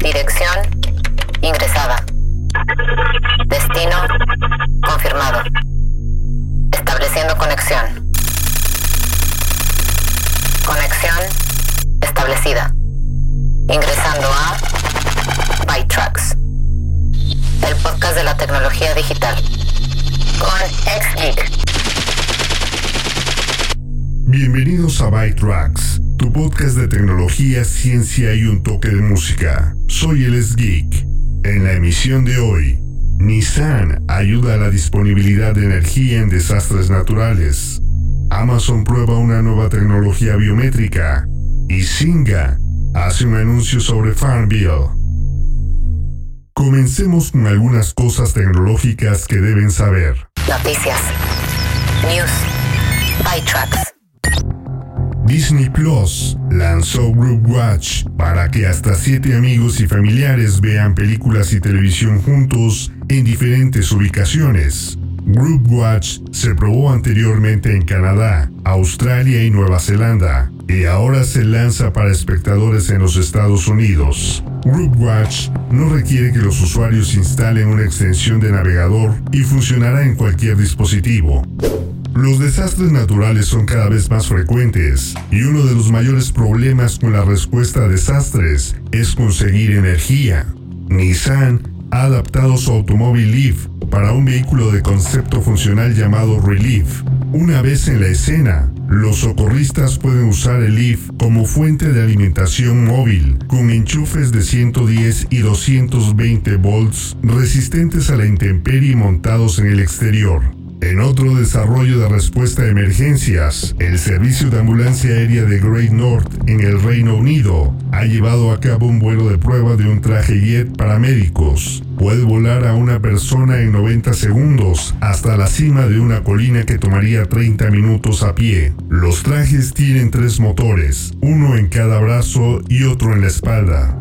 Dirección ingresada. Destino confirmado. Estableciendo conexión. Conexión establecida. Ingresando a ByTrax. El podcast de la tecnología digital. Con XGeek. Bienvenidos a ByTrax, tu podcast de tecnología, ciencia y un toque de música. Soy el Geek. En la emisión de hoy, Nissan ayuda a la disponibilidad de energía en desastres naturales. Amazon prueba una nueva tecnología biométrica. Y Singa hace un anuncio sobre Farmville. Comencemos con algunas cosas tecnológicas que deben saber. Noticias. News. ByTrax. Disney Plus lanzó Group Watch para que hasta siete amigos y familiares vean películas y televisión juntos en diferentes ubicaciones. Group Watch se probó anteriormente en Canadá, Australia y Nueva Zelanda, y ahora se lanza para espectadores en los Estados Unidos. Group Watch no requiere que los usuarios instalen una extensión de navegador y funcionará en cualquier dispositivo. Los desastres naturales son cada vez más frecuentes y uno de los mayores problemas con la respuesta a desastres es conseguir energía. Nissan ha adaptado su automóvil Leaf para un vehículo de concepto funcional llamado Relief. Una vez en la escena, los socorristas pueden usar el Leaf como fuente de alimentación móvil, con enchufes de 110 y 220 volts resistentes a la intemperie montados en el exterior. En otro desarrollo de respuesta a emergencias, el servicio de ambulancia aérea de Great North en el Reino Unido ha llevado a cabo un vuelo de prueba de un traje jet para médicos. Puede volar a una persona en 90 segundos hasta la cima de una colina que tomaría 30 minutos a pie. Los trajes tienen tres motores, uno en cada brazo y otro en la espalda.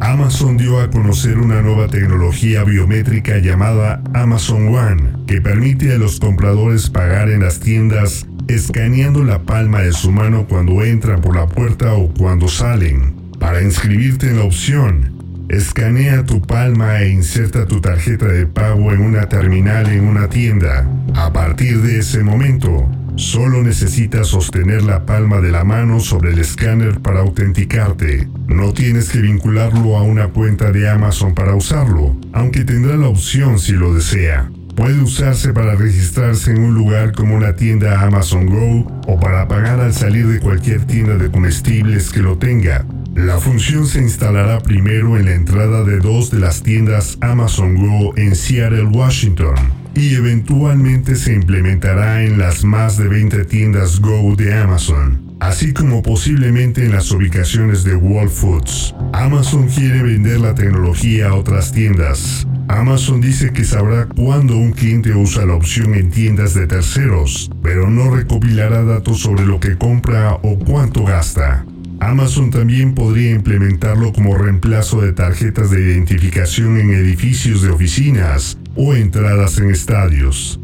Amazon dio a conocer una nueva tecnología biométrica llamada Amazon One, que permite a los compradores pagar en las tiendas escaneando la palma de su mano cuando entran por la puerta o cuando salen. Para inscribirte en la opción, escanea tu palma e inserta tu tarjeta de pago en una terminal en una tienda. A partir de ese momento, Solo necesitas sostener la palma de la mano sobre el escáner para autenticarte. No tienes que vincularlo a una cuenta de Amazon para usarlo, aunque tendrá la opción si lo desea. Puede usarse para registrarse en un lugar como una tienda Amazon Go o para pagar al salir de cualquier tienda de comestibles que lo tenga. La función se instalará primero en la entrada de dos de las tiendas Amazon Go en Seattle, Washington, y eventualmente se implementará en las más de 20 tiendas Go de Amazon, así como posiblemente en las ubicaciones de Whole Foods. Amazon quiere vender la tecnología a otras tiendas. Amazon dice que sabrá cuándo un cliente usa la opción en tiendas de terceros, pero no recopilará datos sobre lo que compra o cuánto gasta. Amazon también podría implementarlo como reemplazo de tarjetas de identificación en edificios de oficinas o entradas en estadios.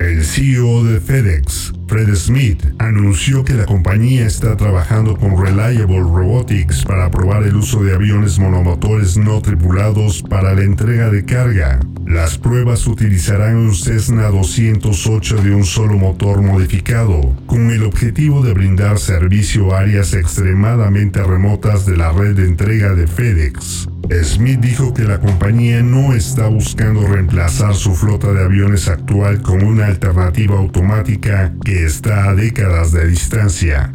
El CEO de FedEx, Fred Smith, anunció que la compañía está trabajando con Reliable Robotics para probar el uso de aviones monomotores no tripulados para la entrega de carga. Las pruebas utilizarán un Cessna 208 de un solo motor modificado, con el objetivo de brindar servicio a áreas extremadamente remotas de la red de entrega de FedEx. Smith dijo que la compañía no está buscando reemplazar su flota de aviones actual con una alternativa automática que está a décadas de distancia.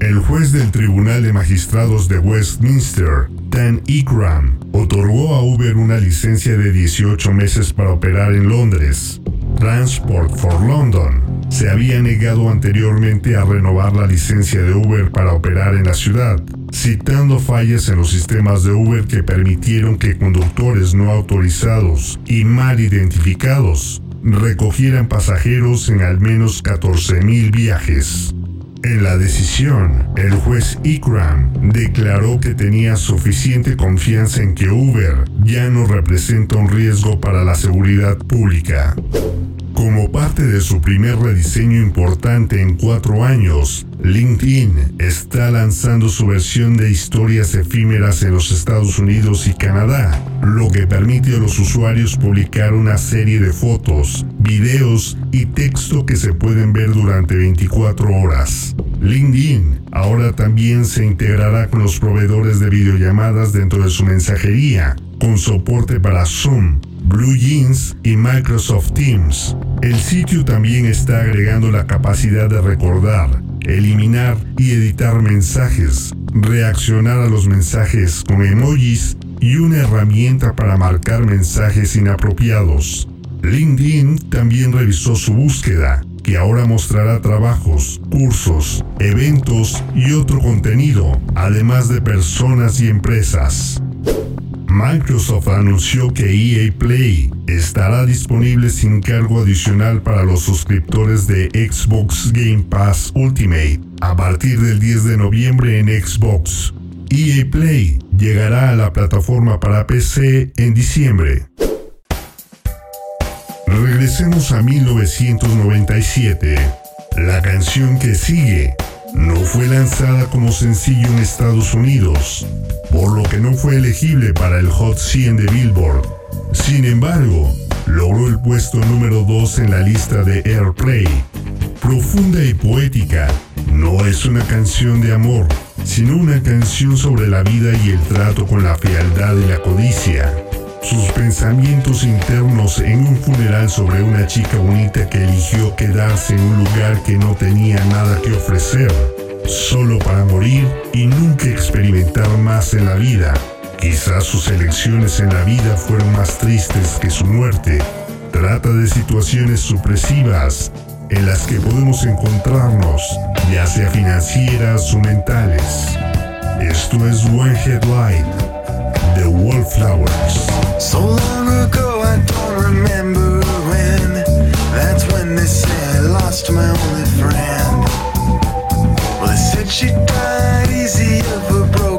El juez del Tribunal de Magistrados de Westminster, Dan Ikram, otorgó a Uber una licencia de 18 meses para operar en Londres. Transport for London se había negado anteriormente a renovar la licencia de Uber para operar en la ciudad, citando fallas en los sistemas de Uber que permitieron que conductores no autorizados y mal identificados recogieran pasajeros en al menos 14.000 viajes. En la decisión, el juez Ikram declaró que tenía suficiente confianza en que Uber ya no representa un riesgo para la seguridad pública. Como parte de su primer rediseño importante en cuatro años, LinkedIn está lanzando su versión de historias efímeras en los Estados Unidos y Canadá, lo que permite a los usuarios publicar una serie de fotos, videos y texto que se pueden ver durante 24 horas. LinkedIn ahora también se integrará con los proveedores de videollamadas dentro de su mensajería, con soporte para Zoom, Blue Jeans y Microsoft Teams. El sitio también está agregando la capacidad de recordar, eliminar y editar mensajes, reaccionar a los mensajes con emojis y una herramienta para marcar mensajes inapropiados. LinkedIn también revisó su búsqueda, que ahora mostrará trabajos, cursos, eventos y otro contenido, además de personas y empresas. Microsoft anunció que EA Play estará disponible sin cargo adicional para los suscriptores de Xbox Game Pass Ultimate a partir del 10 de noviembre en Xbox. EA Play llegará a la plataforma para PC en diciembre. Regresemos a 1997. La canción que sigue no fue lanzada como sencillo en Estados Unidos, por lo que no fue elegible para el Hot 100 de Billboard. Sin embargo, logró el puesto número 2 en la lista de Airplay. Profunda y poética, no es una canción de amor, sino una canción sobre la vida y el trato con la fealdad y la codicia. Sus pensamientos internos en un funeral sobre una chica bonita que eligió quedarse en un lugar que no tenía nada que ofrecer solo para morir y nunca experimentar más en la vida. Quizás sus elecciones en la vida fueron más tristes que su muerte. Trata de situaciones supresivas en las que podemos encontrarnos, ya sea financieras o mentales. Esto es One Headlight, The Wallflowers. So long ago I don't remember when That's when they say I lost my only friend she died easy of a broken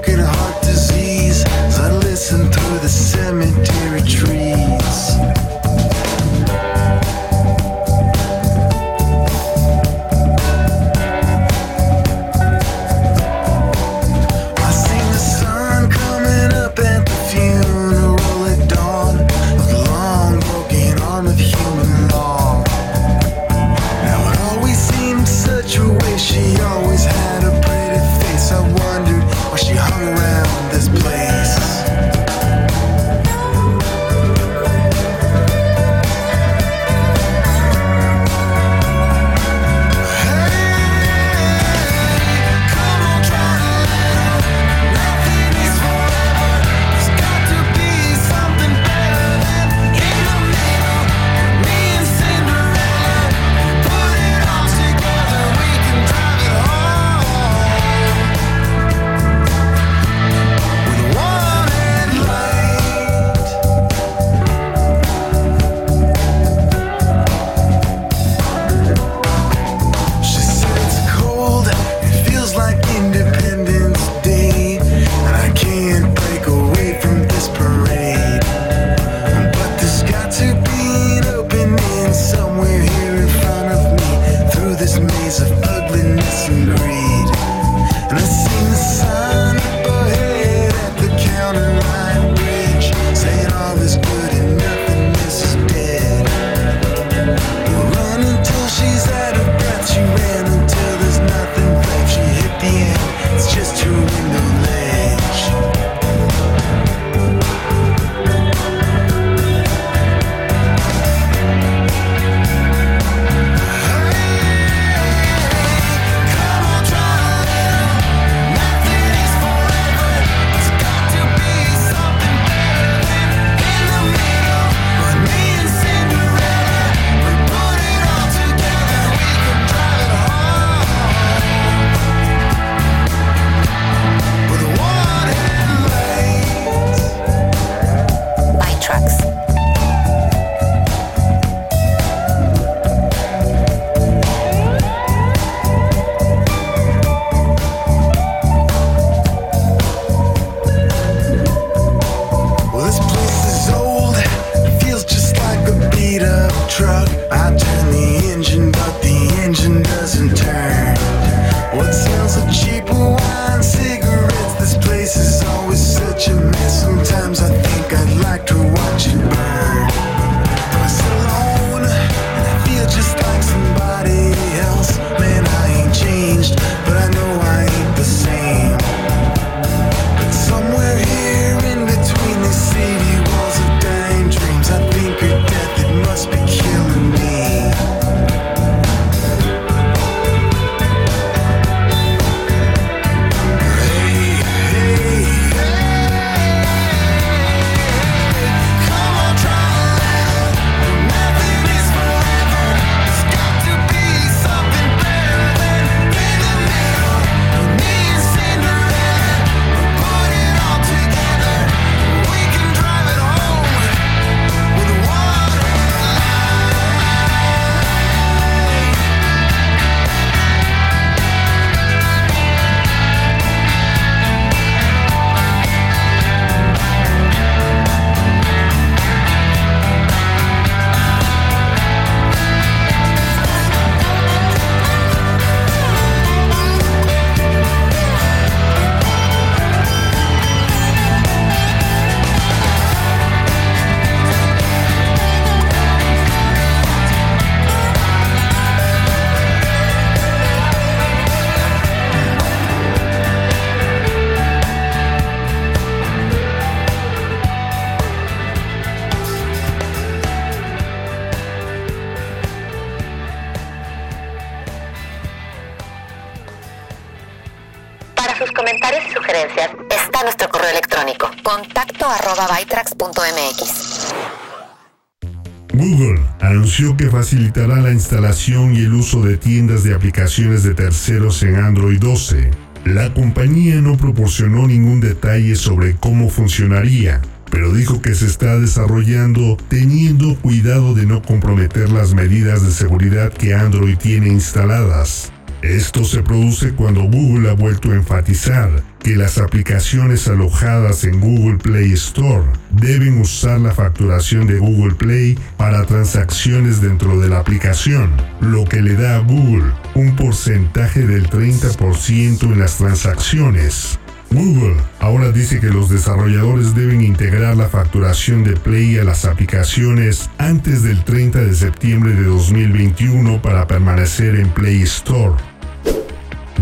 que facilitará la instalación y el uso de tiendas de aplicaciones de terceros en Android 12. La compañía no proporcionó ningún detalle sobre cómo funcionaría, pero dijo que se está desarrollando teniendo cuidado de no comprometer las medidas de seguridad que Android tiene instaladas. Esto se produce cuando Google ha vuelto a enfatizar que las aplicaciones alojadas en Google Play Store deben usar la facturación de Google Play para transacciones dentro de la aplicación, lo que le da a Google un porcentaje del 30% en las transacciones. Google ahora dice que los desarrolladores deben integrar la facturación de Play a las aplicaciones antes del 30 de septiembre de 2021 para permanecer en Play Store.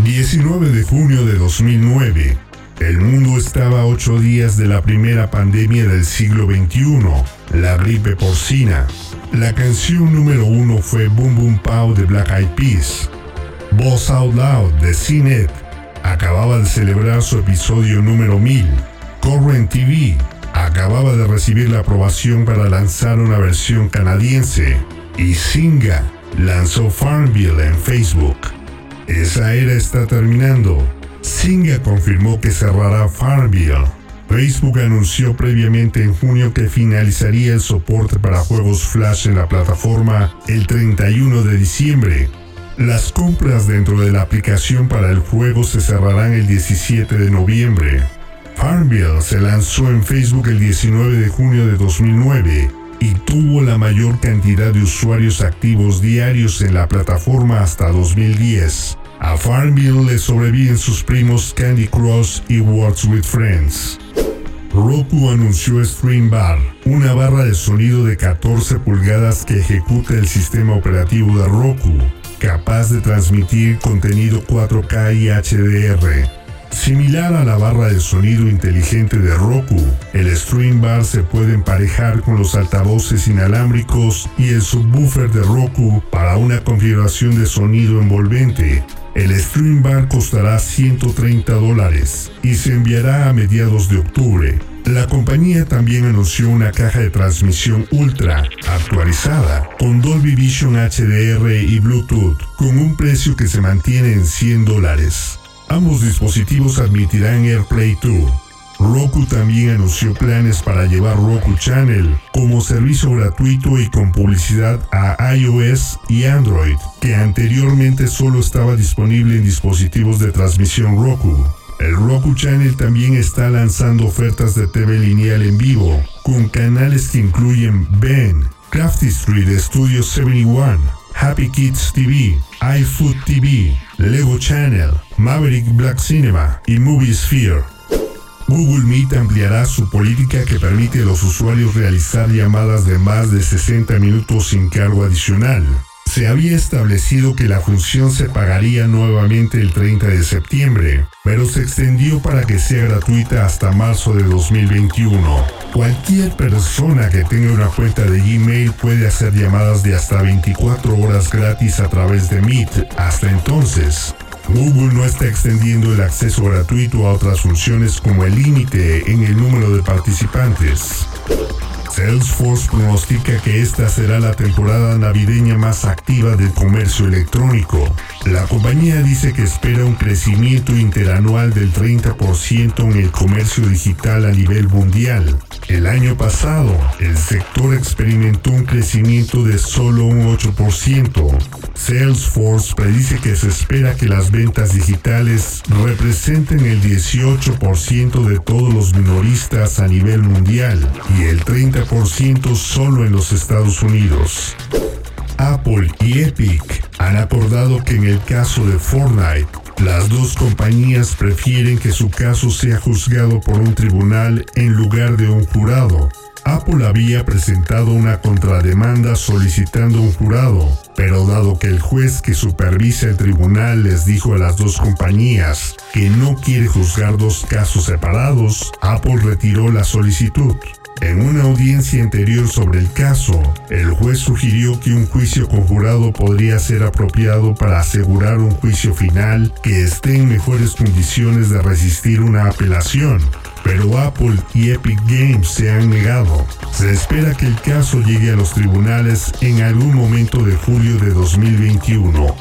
19 de junio de 2009. El mundo estaba a ocho días de la primera pandemia del siglo XXI, la gripe porcina. La canción número uno fue Boom Boom Pow de Black Eyed Peas. Boss Out Loud de CNET acababa de celebrar su episodio número 1000. Current TV acababa de recibir la aprobación para lanzar una versión canadiense. Y Singa lanzó Farmville en Facebook. Esa era está terminando. Singa confirmó que cerrará Farmville. Facebook anunció previamente en junio que finalizaría el soporte para juegos Flash en la plataforma el 31 de diciembre las compras dentro de la aplicación para el juego se cerrarán el 17 de noviembre. Farmville se lanzó en Facebook el 19 de junio de 2009 y tuvo la mayor cantidad de usuarios activos diarios en la plataforma hasta 2010. A Farmville le sobreviven sus primos Candy Crush y Words with Friends. Roku anunció Stream Bar, una barra de sonido de 14 pulgadas que ejecuta el sistema operativo de Roku capaz de transmitir contenido 4K y HDR. Similar a la barra de sonido inteligente de Roku, el Stream Bar se puede emparejar con los altavoces inalámbricos y el subwoofer de Roku para una configuración de sonido envolvente. El Stream Bar costará 130 dólares y se enviará a mediados de octubre. La compañía también anunció una caja de transmisión Ultra actualizada con Dolby Vision HDR y Bluetooth con un precio que se mantiene en 100 dólares. Ambos dispositivos admitirán AirPlay 2. Roku también anunció planes para llevar Roku Channel como servicio gratuito y con publicidad a iOS y Android, que anteriormente solo estaba disponible en dispositivos de transmisión Roku. El Roku Channel también está lanzando ofertas de TV lineal en vivo, con canales que incluyen Ben, Crafty Street Studio 71, Happy Kids TV, iFood TV, Lego Channel, Maverick Black Cinema y Movie Sphere. Google Meet ampliará su política que permite a los usuarios realizar llamadas de más de 60 minutos sin cargo adicional. Se había establecido que la función se pagaría nuevamente el 30 de septiembre, pero se extendió para que sea gratuita hasta marzo de 2021. Cualquier persona que tenga una cuenta de Gmail puede hacer llamadas de hasta 24 horas gratis a través de Meet. Hasta entonces, Google no está extendiendo el acceso gratuito a otras funciones como el límite en el número de participantes. Salesforce pronostica que esta será la temporada navideña más activa del comercio electrónico. La compañía dice que espera un crecimiento interanual del 30% en el comercio digital a nivel mundial. El año pasado, el sector experimentó un crecimiento de solo un 8%. Salesforce predice que se espera que las ventas digitales representen el 18% de todos los minoristas a nivel mundial y el 30% solo en los Estados Unidos. Apple y Epic han acordado que en el caso de Fortnite, las dos compañías prefieren que su caso sea juzgado por un tribunal en lugar de un jurado. Apple había presentado una contrademanda solicitando un jurado, pero dado que el juez que supervisa el tribunal les dijo a las dos compañías que no quiere juzgar dos casos separados, Apple retiró la solicitud. En una audiencia anterior sobre el caso, el juez sugirió que un juicio conjurado podría ser apropiado para asegurar un juicio final que esté en mejores condiciones de resistir una apelación. pero Apple y Epic Games se han negado. Se espera que el caso llegue a los tribunales en algún momento de julio de 2021.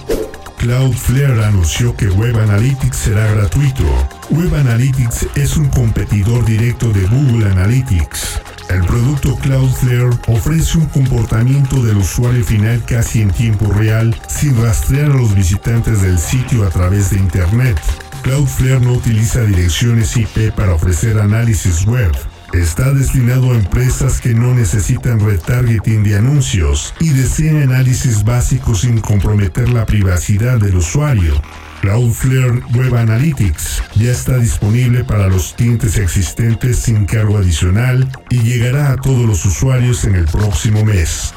Cloudflare anunció que Web Analytics será gratuito. Web Analytics es un competidor directo de Google Analytics. El producto Cloudflare ofrece un comportamiento del usuario final casi en tiempo real sin rastrear a los visitantes del sitio a través de Internet. Cloudflare no utiliza direcciones IP para ofrecer análisis web. Está destinado a empresas que no necesitan retargeting de anuncios y desean análisis básicos sin comprometer la privacidad del usuario. Cloudflare Web Analytics ya está disponible para los clientes existentes sin cargo adicional y llegará a todos los usuarios en el próximo mes.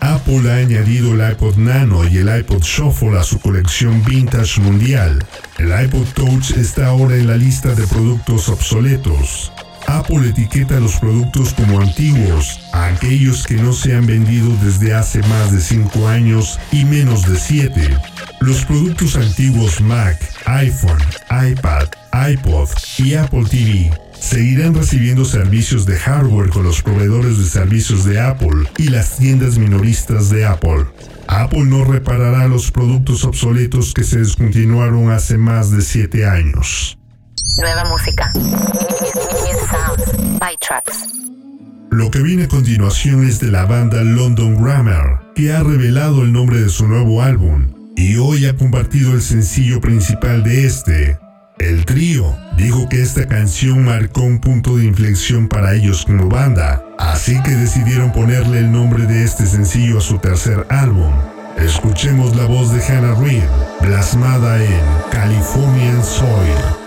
Apple ha añadido el iPod Nano y el iPod Shuffle a su colección vintage mundial. El iPod Touch está ahora en la lista de productos obsoletos. Apple etiqueta los productos como antiguos a aquellos que no se han vendido desde hace más de 5 años y menos de 7. Los productos antiguos Mac, iPhone, iPad, iPod y Apple TV seguirán recibiendo servicios de hardware con los proveedores de servicios de Apple y las tiendas minoristas de Apple. Apple no reparará los productos obsoletos que se descontinuaron hace más de 7 años. Nueva música. Sounds. Tracks. Lo que viene a continuación es de la banda London Grammar, que ha revelado el nombre de su nuevo álbum y hoy ha compartido el sencillo principal de este. El trío dijo que esta canción marcó un punto de inflexión para ellos como banda, así que decidieron ponerle el nombre de este sencillo a su tercer álbum. Escuchemos la voz de Hannah Reid, plasmada en Californian Soil.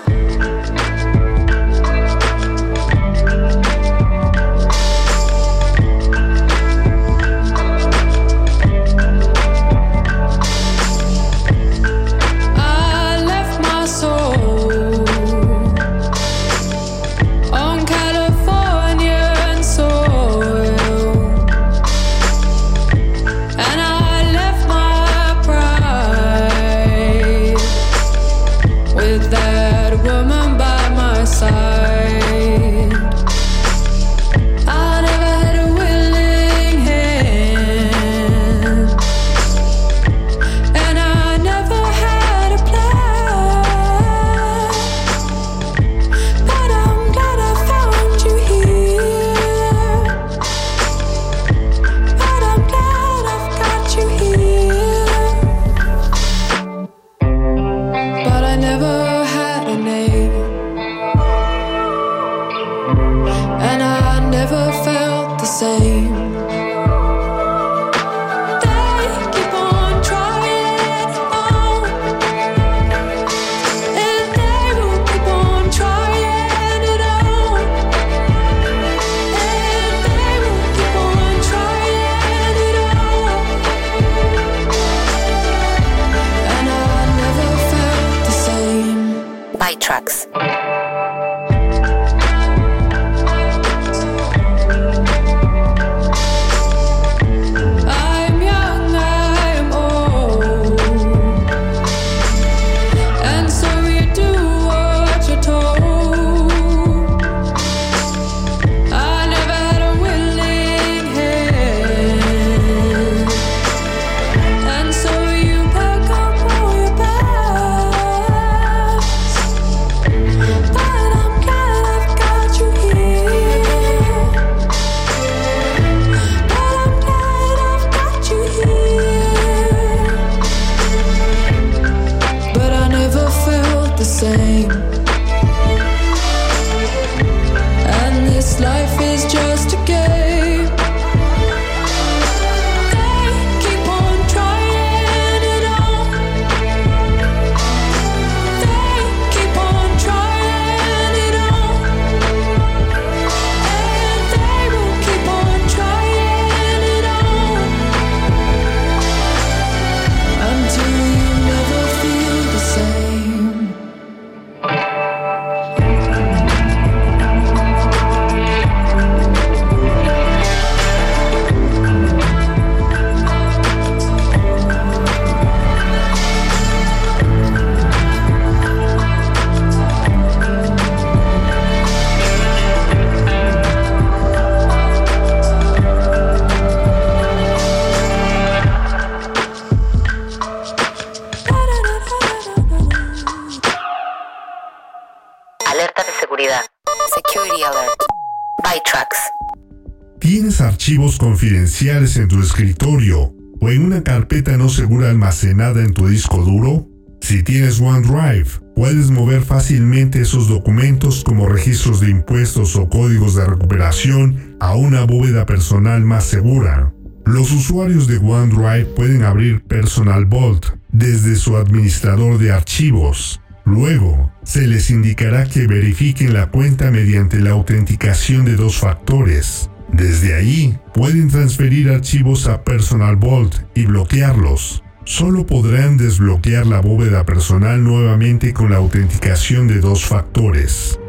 Archivos confidenciales en tu escritorio o en una carpeta no segura almacenada en tu disco duro? Si tienes OneDrive, puedes mover fácilmente esos documentos como registros de impuestos o códigos de recuperación a una bóveda personal más segura. Los usuarios de OneDrive pueden abrir Personal Vault desde su administrador de archivos. Luego, se les indicará que verifiquen la cuenta mediante la autenticación de dos factores. Desde ahí, pueden transferir archivos a Personal Vault y bloquearlos. Solo podrán desbloquear la bóveda personal nuevamente con la autenticación de dos factores.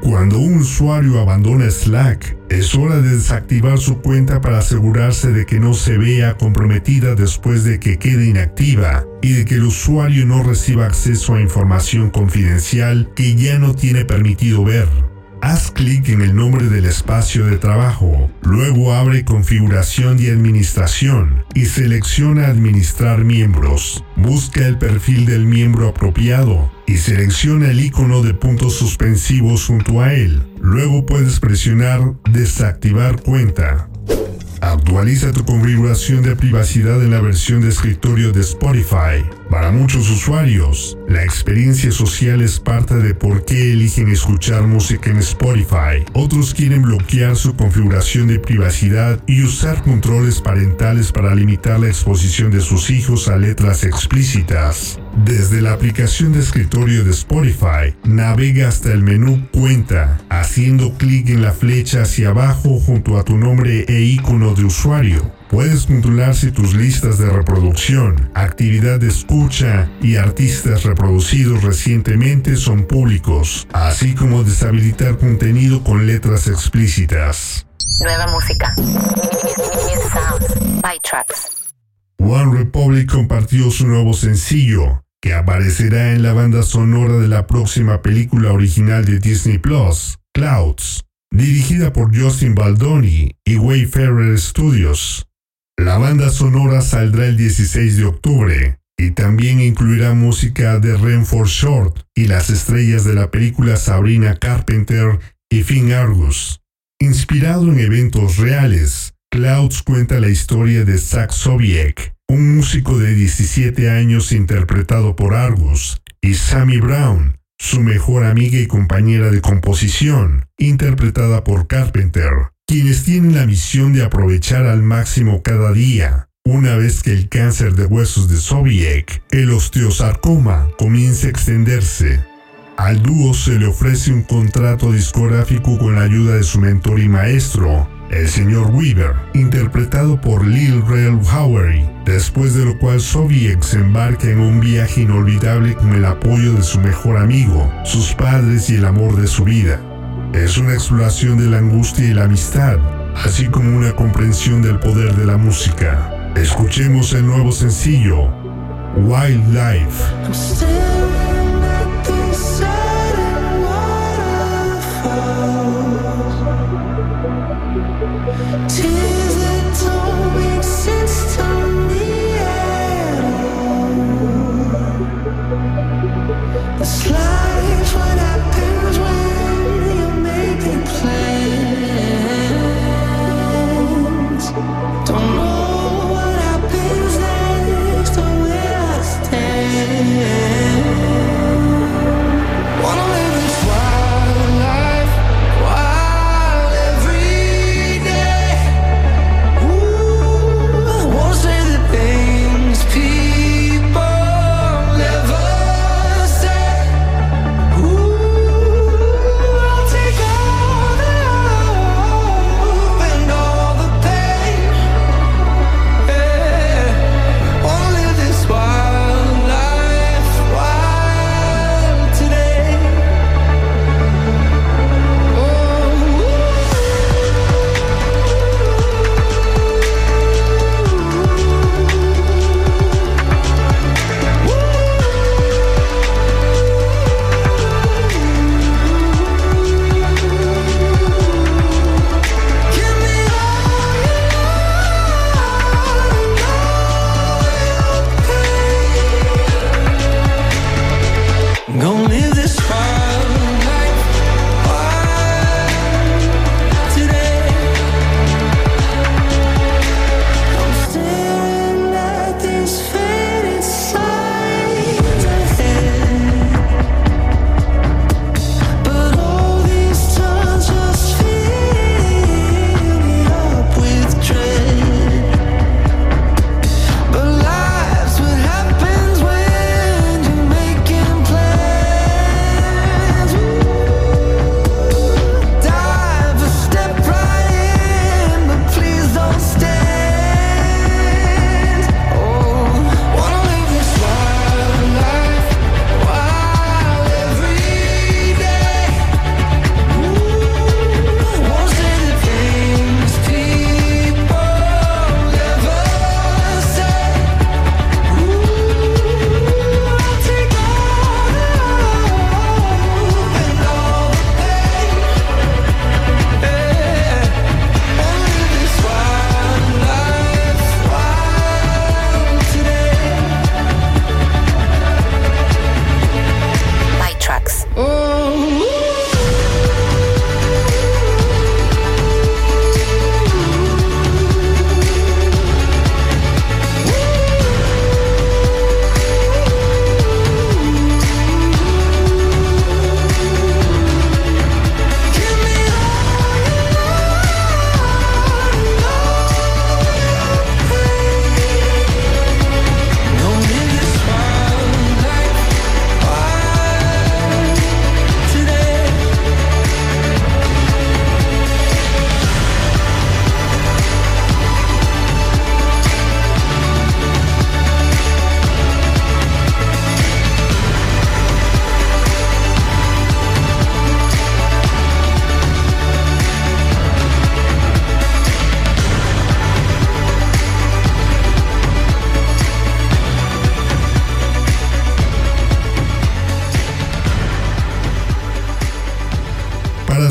Cuando un usuario abandona Slack, es hora de desactivar su cuenta para asegurarse de que no se vea comprometida después de que quede inactiva y de que el usuario no reciba acceso a información confidencial que ya no tiene permitido ver. Haz clic en el nombre del espacio de trabajo, luego abre Configuración y Administración y selecciona Administrar miembros. Busca el perfil del miembro apropiado y selecciona el icono de puntos suspensivos junto a él. Luego puedes presionar Desactivar cuenta. Actualiza tu configuración de privacidad en la versión de escritorio de Spotify. Para muchos usuarios, la experiencia social es parte de por qué eligen escuchar música en Spotify. Otros quieren bloquear su configuración de privacidad y usar controles parentales para limitar la exposición de sus hijos a letras explícitas. Desde la aplicación de escritorio de Spotify, navega hasta el menú Cuenta, haciendo clic en la flecha hacia abajo junto a tu nombre e icono de usuario. Puedes controlar si tus listas de reproducción, actividad de escucha y artistas reproducidos recientemente son públicos, así como deshabilitar contenido con letras explícitas. Nueva música. Sounds. ByTrax. One Republic compartió su nuevo sencillo, que aparecerá en la banda sonora de la próxima película original de Disney Plus, Clouds, dirigida por Justin Baldoni y Wayfarer Studios. La banda sonora saldrá el 16 de octubre y también incluirá música de Renford Short y las estrellas de la película Sabrina Carpenter y Finn Argus. Inspirado en eventos reales, Clouds cuenta la historia de Zach Sobiek, un músico de 17 años interpretado por Argus, y Sammy Brown, su mejor amiga y compañera de composición, interpretada por Carpenter, quienes tienen la misión de aprovechar al máximo cada día. Una vez que el cáncer de huesos de Sobiek, el osteosarcoma, comienza a extenderse, al dúo se le ofrece un contrato discográfico con la ayuda de su mentor y maestro, el señor Weaver, interpretado por Lil Rel Howery, después de lo cual Sobiek se embarca en un viaje inolvidable con el apoyo de su mejor amigo, sus padres y el amor de su vida. Es una exploración de la angustia y la amistad, así como una comprensión del poder de la música. Escuchemos el nuevo sencillo, Wildlife.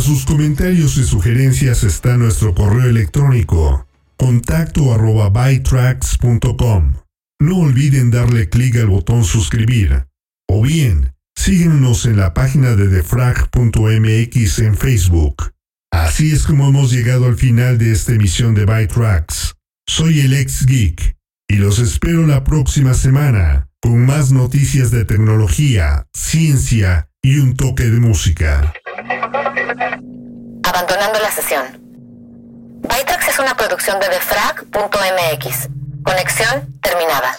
Sus comentarios y sugerencias está nuestro correo electrónico contacto arroba. No olviden darle clic al botón suscribir. O bien, síguenos en la página de defrag.mx en Facebook. Así es como hemos llegado al final de esta emisión de Bytracks. Soy el ex geek y los espero la próxima semana con más noticias de tecnología, ciencia y un toque de música. Abandonando la sesión. Bytrax es una producción de defrag.mx. Conexión terminada.